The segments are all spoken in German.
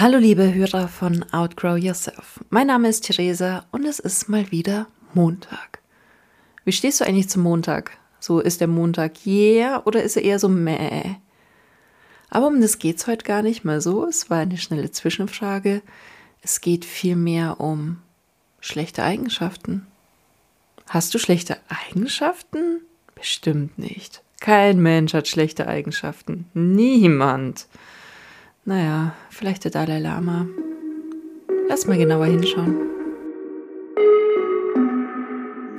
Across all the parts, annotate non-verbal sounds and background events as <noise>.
Hallo liebe Hörer von Outgrow Yourself. Mein Name ist Theresa und es ist mal wieder Montag. Wie stehst du eigentlich zum Montag? So ist der Montag yeah oder ist er eher so meh? Aber um das geht's heute gar nicht mal so. Es war eine schnelle Zwischenfrage. Es geht vielmehr um schlechte Eigenschaften. Hast du schlechte Eigenschaften? Bestimmt nicht. Kein Mensch hat schlechte Eigenschaften. Niemand. Naja, vielleicht der Dalai Lama. Lass mal genauer hinschauen.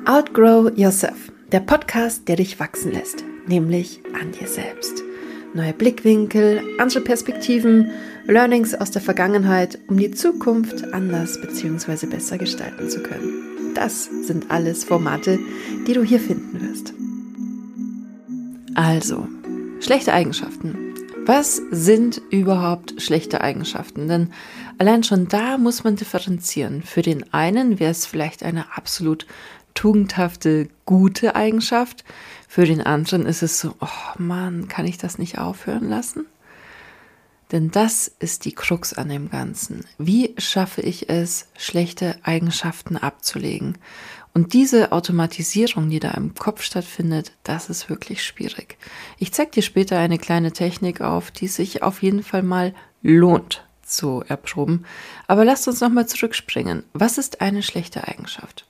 Outgrow Yourself, der Podcast, der dich wachsen lässt, nämlich an dir selbst. Neue Blickwinkel, andere Perspektiven, Learnings aus der Vergangenheit, um die Zukunft anders bzw. besser gestalten zu können. Das sind alles Formate, die du hier finden wirst. Also, schlechte Eigenschaften. Was sind überhaupt schlechte Eigenschaften? Denn allein schon da muss man differenzieren. Für den einen wäre es vielleicht eine absolut tugendhafte, gute Eigenschaft. Für den anderen ist es so, oh Mann, kann ich das nicht aufhören lassen? Denn das ist die Krux an dem Ganzen. Wie schaffe ich es, schlechte Eigenschaften abzulegen? Und diese Automatisierung, die da im Kopf stattfindet, das ist wirklich schwierig. Ich zeige dir später eine kleine Technik auf, die sich auf jeden Fall mal lohnt zu erproben. Aber lasst uns nochmal zurückspringen. Was ist eine schlechte Eigenschaft?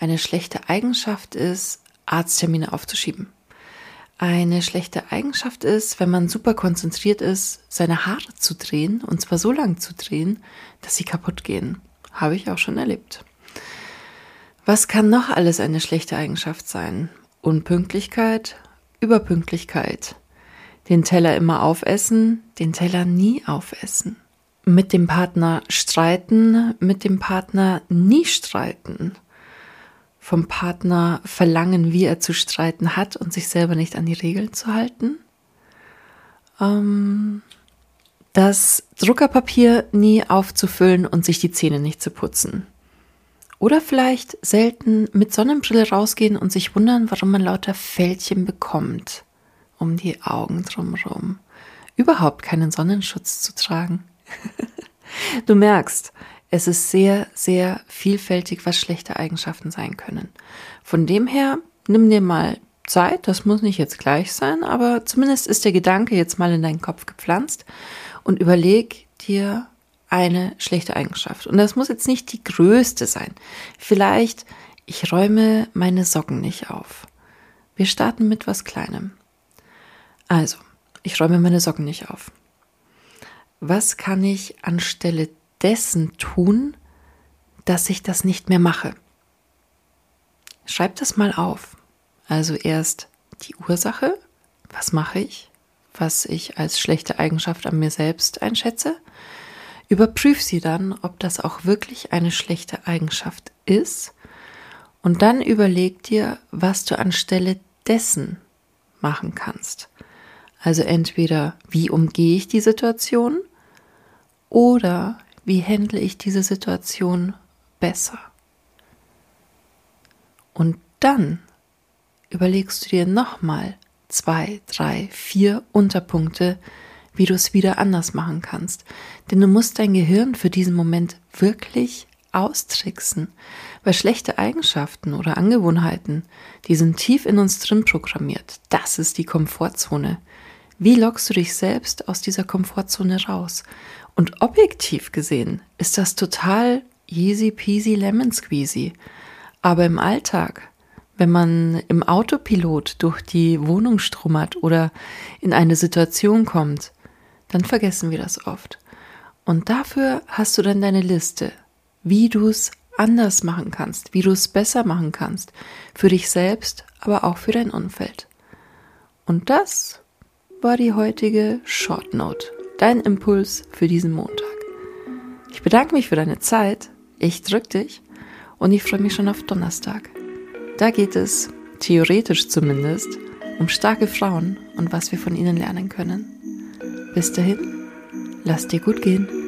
Eine schlechte Eigenschaft ist, Arzttermine aufzuschieben. Eine schlechte Eigenschaft ist, wenn man super konzentriert ist, seine Haare zu drehen, und zwar so lang zu drehen, dass sie kaputt gehen. Habe ich auch schon erlebt. Was kann noch alles eine schlechte Eigenschaft sein? Unpünktlichkeit, Überpünktlichkeit, den Teller immer aufessen, den Teller nie aufessen, mit dem Partner streiten, mit dem Partner nie streiten, vom Partner verlangen, wie er zu streiten hat und sich selber nicht an die Regeln zu halten, ähm, das Druckerpapier nie aufzufüllen und sich die Zähne nicht zu putzen. Oder vielleicht selten mit Sonnenbrille rausgehen und sich wundern, warum man lauter Fältchen bekommt um die Augen drumherum. Überhaupt keinen Sonnenschutz zu tragen. <laughs> du merkst, es ist sehr, sehr vielfältig, was schlechte Eigenschaften sein können. Von dem her, nimm dir mal Zeit, das muss nicht jetzt gleich sein, aber zumindest ist der Gedanke jetzt mal in deinen Kopf gepflanzt und überleg dir, eine schlechte Eigenschaft. Und das muss jetzt nicht die größte sein. Vielleicht, ich räume meine Socken nicht auf. Wir starten mit was Kleinem. Also, ich räume meine Socken nicht auf. Was kann ich anstelle dessen tun, dass ich das nicht mehr mache? Schreib das mal auf. Also erst die Ursache, was mache ich, was ich als schlechte Eigenschaft an mir selbst einschätze. Überprüf sie dann, ob das auch wirklich eine schlechte Eigenschaft ist. Und dann überleg dir, was du anstelle dessen machen kannst. Also entweder, wie umgehe ich die Situation oder wie handle ich diese Situation besser. Und dann überlegst du dir nochmal zwei, drei, vier Unterpunkte, wie du es wieder anders machen kannst. Denn du musst dein Gehirn für diesen Moment wirklich austricksen, weil schlechte Eigenschaften oder Angewohnheiten, die sind tief in uns drin programmiert. Das ist die Komfortzone. Wie lockst du dich selbst aus dieser Komfortzone raus? Und objektiv gesehen ist das total easy peasy lemon squeezy. Aber im Alltag, wenn man im Autopilot durch die Wohnung strummert oder in eine Situation kommt, dann vergessen wir das oft. Und dafür hast du dann deine Liste, wie du es anders machen kannst, wie du es besser machen kannst, für dich selbst, aber auch für dein Umfeld. Und das war die heutige Short Note, dein Impuls für diesen Montag. Ich bedanke mich für deine Zeit, ich drück dich und ich freue mich schon auf Donnerstag. Da geht es, theoretisch zumindest, um starke Frauen und was wir von ihnen lernen können. Bis dahin, lass dir gut gehen.